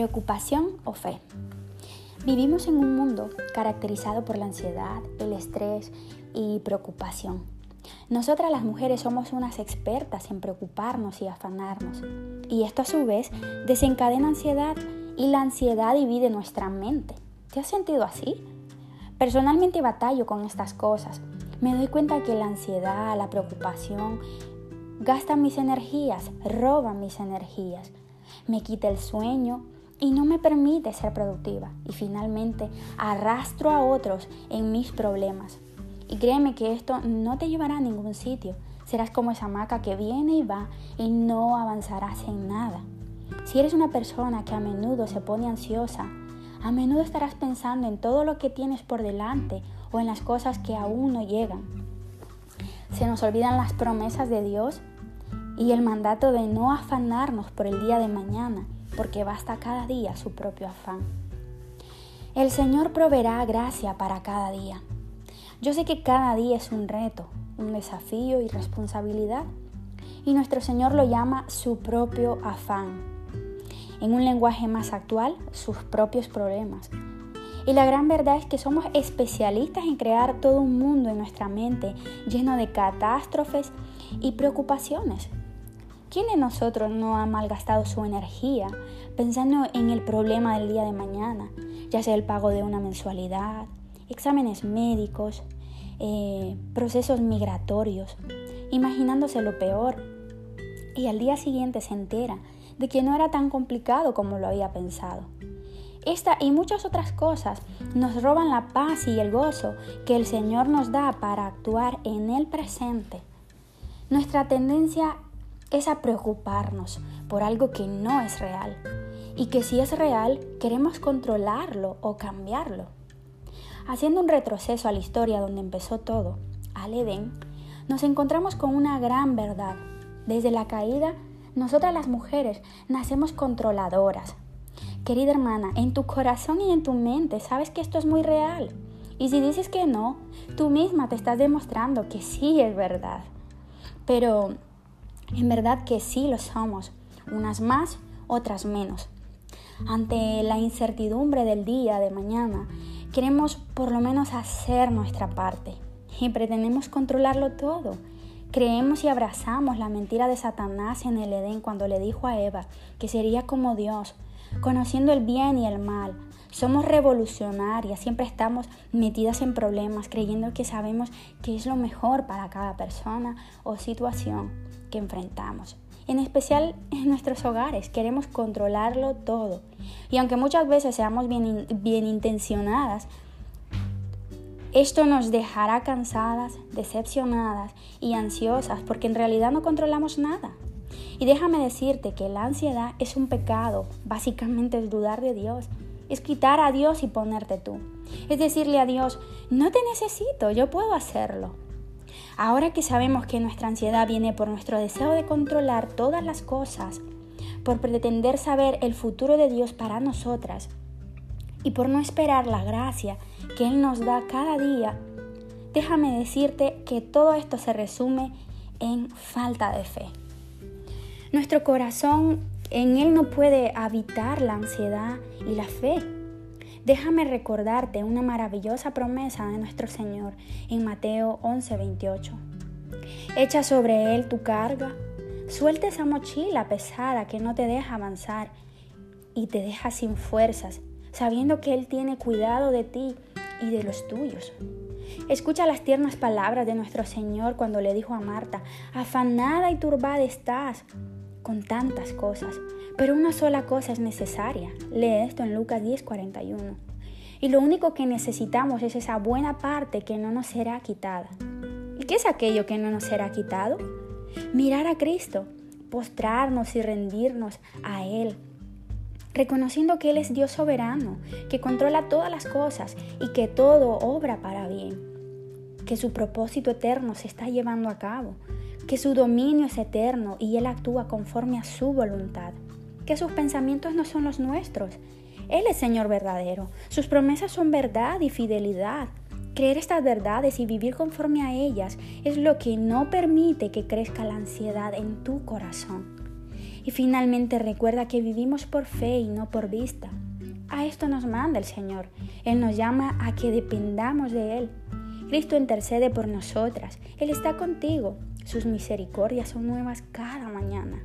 Preocupación o fe. Vivimos en un mundo caracterizado por la ansiedad, el estrés y preocupación. Nosotras las mujeres somos unas expertas en preocuparnos y afanarnos. Y esto a su vez desencadena ansiedad y la ansiedad divide nuestra mente. ¿Te has sentido así? Personalmente batallo con estas cosas. Me doy cuenta que la ansiedad, la preocupación gastan mis energías, roban mis energías, me quita el sueño, y no me permite ser productiva. Y finalmente arrastro a otros en mis problemas. Y créeme que esto no te llevará a ningún sitio. Serás como esa maca que viene y va y no avanzarás en nada. Si eres una persona que a menudo se pone ansiosa, a menudo estarás pensando en todo lo que tienes por delante o en las cosas que aún no llegan. Se nos olvidan las promesas de Dios y el mandato de no afanarnos por el día de mañana porque basta cada día su propio afán. El Señor proveerá gracia para cada día. Yo sé que cada día es un reto, un desafío y responsabilidad, y nuestro Señor lo llama su propio afán. En un lenguaje más actual, sus propios problemas. Y la gran verdad es que somos especialistas en crear todo un mundo en nuestra mente lleno de catástrofes y preocupaciones ¿Quién de nosotros no ha malgastado su energía pensando en el problema del día de mañana, ya sea el pago de una mensualidad, exámenes médicos, eh, procesos migratorios, imaginándose lo peor y al día siguiente se entera de que no era tan complicado como lo había pensado? Esta y muchas otras cosas nos roban la paz y el gozo que el Señor nos da para actuar en el presente. Nuestra tendencia es a preocuparnos por algo que no es real y que si es real queremos controlarlo o cambiarlo. Haciendo un retroceso a la historia donde empezó todo, al Edén, nos encontramos con una gran verdad. Desde la caída, nosotras las mujeres nacemos controladoras. Querida hermana, en tu corazón y en tu mente sabes que esto es muy real. Y si dices que no, tú misma te estás demostrando que sí es verdad. Pero en verdad que sí lo somos, unas más, otras menos. Ante la incertidumbre del día de mañana, queremos por lo menos hacer nuestra parte y pretendemos controlarlo todo. Creemos y abrazamos la mentira de Satanás en el Edén cuando le dijo a Eva que sería como Dios, conociendo el bien y el mal. Somos revolucionarias, siempre estamos metidas en problemas, creyendo que sabemos qué es lo mejor para cada persona o situación que enfrentamos. En especial en nuestros hogares, queremos controlarlo todo. Y aunque muchas veces seamos bien, bien intencionadas, esto nos dejará cansadas, decepcionadas y ansiosas porque en realidad no controlamos nada. Y déjame decirte que la ansiedad es un pecado, básicamente es dudar de Dios, es quitar a Dios y ponerte tú. Es decirle a Dios, no te necesito, yo puedo hacerlo. Ahora que sabemos que nuestra ansiedad viene por nuestro deseo de controlar todas las cosas, por pretender saber el futuro de Dios para nosotras y por no esperar la gracia que Él nos da cada día, déjame decirte que todo esto se resume en falta de fe. Nuestro corazón en Él no puede habitar la ansiedad y la fe. Déjame recordarte una maravillosa promesa de nuestro Señor en Mateo 11:28. Echa sobre Él tu carga, suelta esa mochila pesada que no te deja avanzar y te deja sin fuerzas, sabiendo que Él tiene cuidado de ti y de los tuyos. Escucha las tiernas palabras de nuestro Señor cuando le dijo a Marta, afanada y turbada estás con tantas cosas, pero una sola cosa es necesaria. Lee esto en Lucas 10:41. Y lo único que necesitamos es esa buena parte que no nos será quitada. ¿Y qué es aquello que no nos será quitado? Mirar a Cristo, postrarnos y rendirnos a Él, reconociendo que Él es Dios soberano, que controla todas las cosas y que todo obra para bien, que su propósito eterno se está llevando a cabo, que su dominio es eterno y Él actúa conforme a su voluntad, que sus pensamientos no son los nuestros. Él es Señor verdadero, sus promesas son verdad y fidelidad. Creer estas verdades y vivir conforme a ellas es lo que no permite que crezca la ansiedad en tu corazón. Y finalmente recuerda que vivimos por fe y no por vista. A esto nos manda el Señor. Él nos llama a que dependamos de Él. Cristo intercede por nosotras. Él está contigo. Sus misericordias son nuevas cada mañana.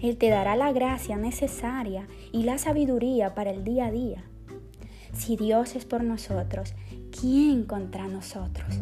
Él te dará la gracia necesaria y la sabiduría para el día a día. Si Dios es por nosotros, ¿quién contra nosotros?